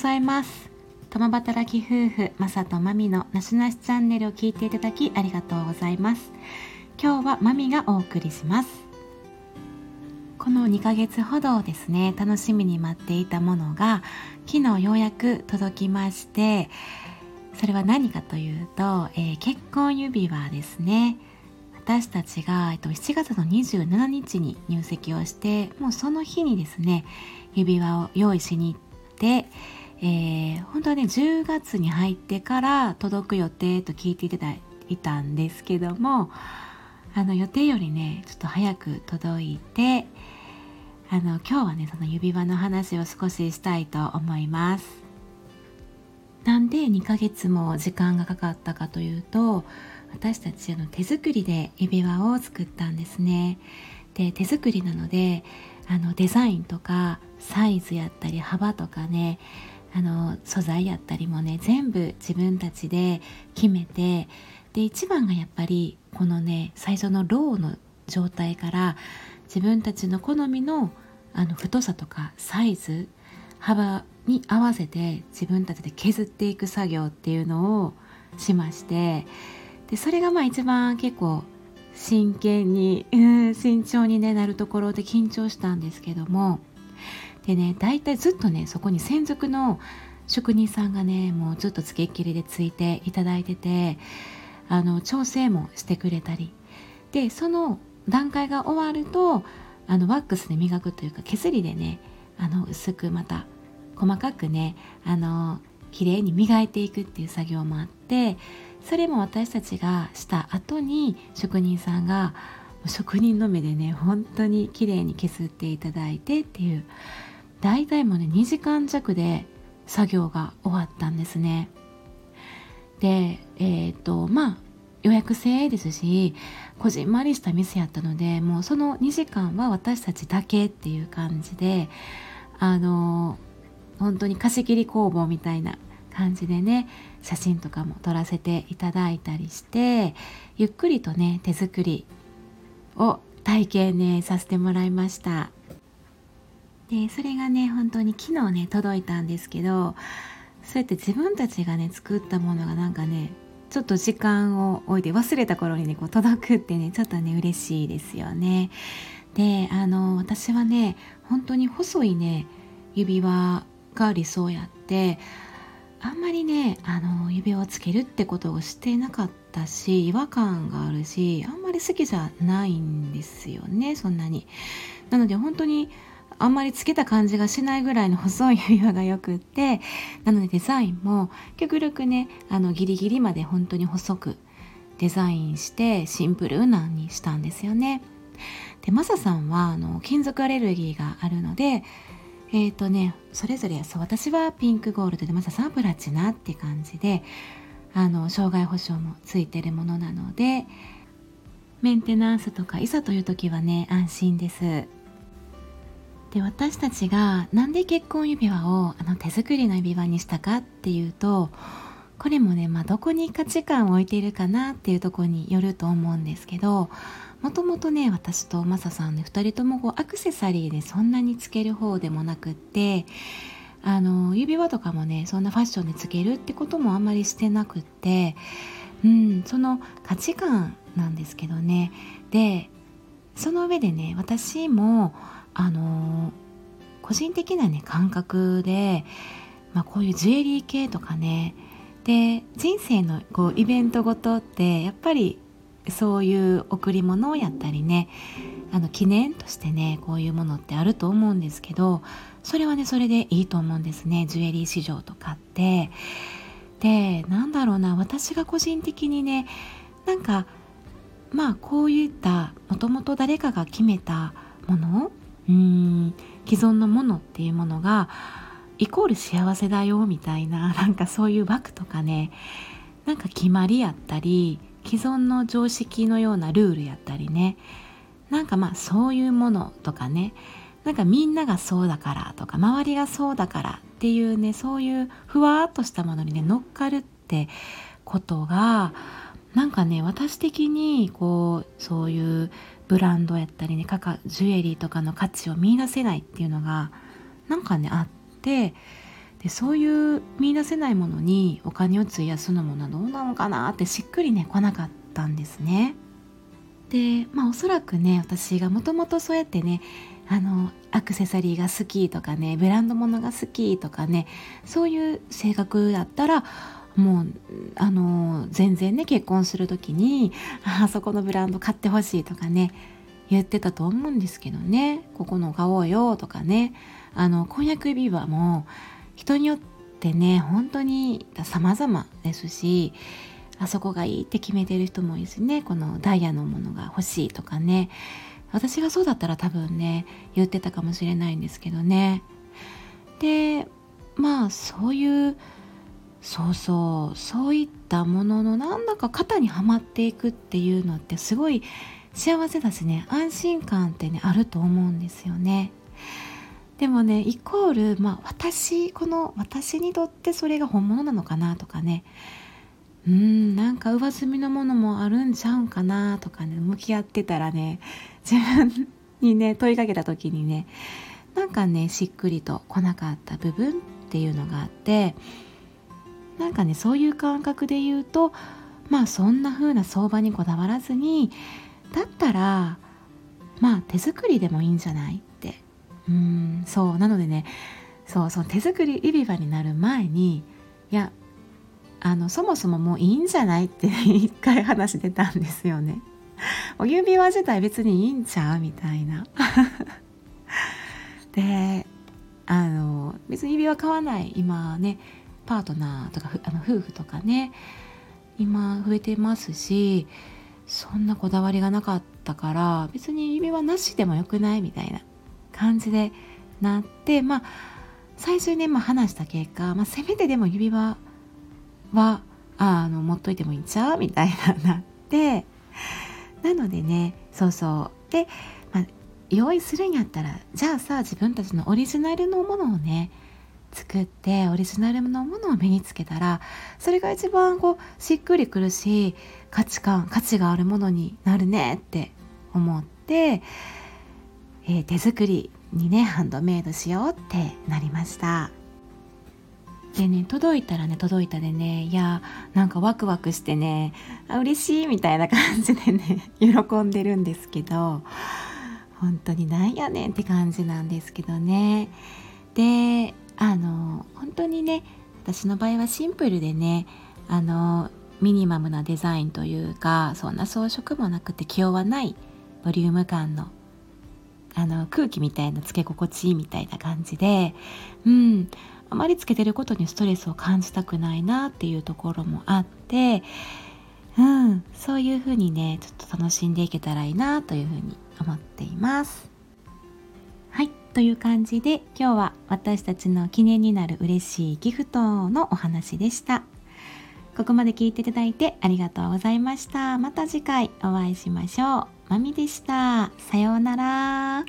ざいます。共働き夫婦マサとマミのなしなしチャンネルを聞いていただきありがとうございます。今日はマミがお送りします。この2ヶ月ほどですね楽しみに待っていたものが昨日ようやく届きましてそれは何かというと、えー、結婚指輪ですね。私たちが、えっと、7月の27日に入籍をしてもうその日にですね指輪を用意しに行って、えー、本当はね10月に入ってから届く予定と聞いていただいたんですけどもあの予定よりねちょっと早く届いてあの今日はねその指輪の話を少ししたいと思います。なんで2ヶ月も時間がかかったかというと私たちの手作りで指輪を作ったんですね。で手作りなのであのデザインとかサイズやったり幅とかねあの素材やったりもね全部自分たちで決めてで一番がやっぱりこのね最初のローの状態から自分たちの好みのあの太さとかサイズ幅に合わせて自分たちで削っていく作業っていうのをしましてでそれがまあ一番結構真剣に、慎重に、ね、なるところで緊張したんですけどもでね大体ずっとねそこに専属の職人さんがねもうずっとつけっきりでついていただいててあの調整もしてくれたり。でその段階が終わるとあのワックスで磨くというか削りでねあの薄くまた細かくねあの綺麗に磨いていくっていう作業もあってそれも私たちがした後に職人さんが職人の目でね本当に綺麗に削っていただいてっていう大体もうね2時間弱で作業が終わったんですね。でえっ、とまあ予約制ですしこじんまりした店やったのでもうその2時間は私たちだけっていう感じであの本当に貸し切り工房みたいな感じでね写真とかも撮らせていただいたりしてゆっくりとね手作りを体験ねさせてもらいました。でそれがね本当に昨日ね届いたんですけどそうやって自分たちがね作ったものがなんかねちょっと時間を置いて忘れた頃にねこう届くってねちょっとね嬉しいですよねであの私はね本当に細いね指輪が理想やってあんまりねあの指輪をつけるってことをしてなかったし違和感があるしあんまり好きじゃないんですよねそんなに。なので本当にあんまりつけた感じがしないぐらいの細い指輪がよくってなのでデザインも極力ねあのギリギリまで本当に細くデザインしてシンプルなにしたんですよね。でマサさんはあの金属アレルギーがあるのでえっ、ー、とねそれぞれそう私はピンクゴールドでまささんはプラチナって感じであの障害保障もついてるものなのでメンテナンスとかいざという時はね安心ですで私たちがなんで結婚指輪をあの手作りの指輪にしたかっていうとこれもね、まあ、どこに価値観を置いているかなっていうとこによると思うんですけどもともとね私とマサさんね2人ともこうアクセサリーでそんなにつける方でもなくってあの指輪とかもねそんなファッションでつけるってこともあんまりしてなくってうんその価値観なんですけどね。でその上でね私もあの個人的なね感覚で、まあ、こういうジュエリー系とかねで人生のこうイベントごとってやっぱりそういう贈り物をやったりねあの記念としてねこういうものってあると思うんですけどそれはねそれでいいと思うんですねジュエリー市場とかって。でなんだろうな私が個人的にねなんかまあこういったもともと誰かが決めたものうん。既存のものっていうものがイコール幸せだよみたいな なんかそういう枠とかねなんか決まりやったり既存の常識のようなルールやったりねなんかまあそういうものとかねなんかみんながそうだからとか周りがそうだからっていうねそういうふわっとしたものにね乗っかるってことがなんかね私的にこうそういうブランドやったりねかかジュエリーとかの価値を見いだせないっていうのがなんかねあってでそういう見出せないものにお金を費やすのもどうなのかなってしっくりね来なかったんですね。でまあおそらくね私がもともとそうやってねあのアクセサリーが好きとかねブランド物が好きとかねそういう性格だったらもうあの全然ね結婚する時にあそこのブランド買ってほしいとかね言ってたと思うんですけどね。ここの買おうよとかね。あの婚約指輪も人によってね本当に様々ですしあそこがいいって決めてる人もいるしねこのダイヤのものが欲しいとかね。私がそうだったら多分ね言ってたかもしれないんですけどね。でまあそういうそうそう。そういったもののなんだか肩にはまっていくっていうのってすごい幸せだしね。安心感ってねあると思うんですよね。でもねイコール、まあ、私この私にとってそれが本物なのかなとかね。うんなんか上積みのものもあるんちゃうんかなとかね向き合ってたらね自分にね問いかけた時にねなんかねしっくりと来なかった部分っていうのがあってなんかねそういう感覚で言うとまあそんな風な相場にこだわらずにだったらまあ手作りでもいいんじゃないってうんそうなのでねそうそう手作り指輪になる前にいやあのそもそももういいんじゃないって一回話出たんですよね。お指輪自体別にいいんちゃうみたいな。であの別に指輪買わない今ねパートナーとかあの夫婦とかね今増えてますしそんなこだわりがなかったから別に指輪なしでもよくないみたいな感じでなってまあ最初にね、まあ、話した結果、まあ、せめてでも指輪はあの持っといてもいいんちゃうみたいななってなのでねそうそう。で、まあ、用意するんやったらじゃあさ自分たちのオリジナルのものをね作ってオリジナルのものを身につけたらそれが一番こうしっくりくるし価値観価値があるものになるねって思って、えー、手作りにねハンドメイドしようってなりました。でね届いたらね届いたでねいやなんかワクワクしてねあ嬉しいみたいな感じでね 喜んでるんですけど本当になんやねんって感じなんですけどね。で本当にね私の場合はシンプルでねあのミニマムなデザインというかそんな装飾もなくて気負わないボリューム感のあの空気みたいなつけ心地いいみたいな感じでうんあまりつけてることにストレスを感じたくないなっていうところもあってうんそういうふうにねちょっと楽しんでいけたらいいなというふうに思っています。という感じで今日は私たちの記念になる嬉しいギフトのお話でした。ここまで聞いていただいてありがとうございました。また次回お会いしましょう。まみでした。さようなら。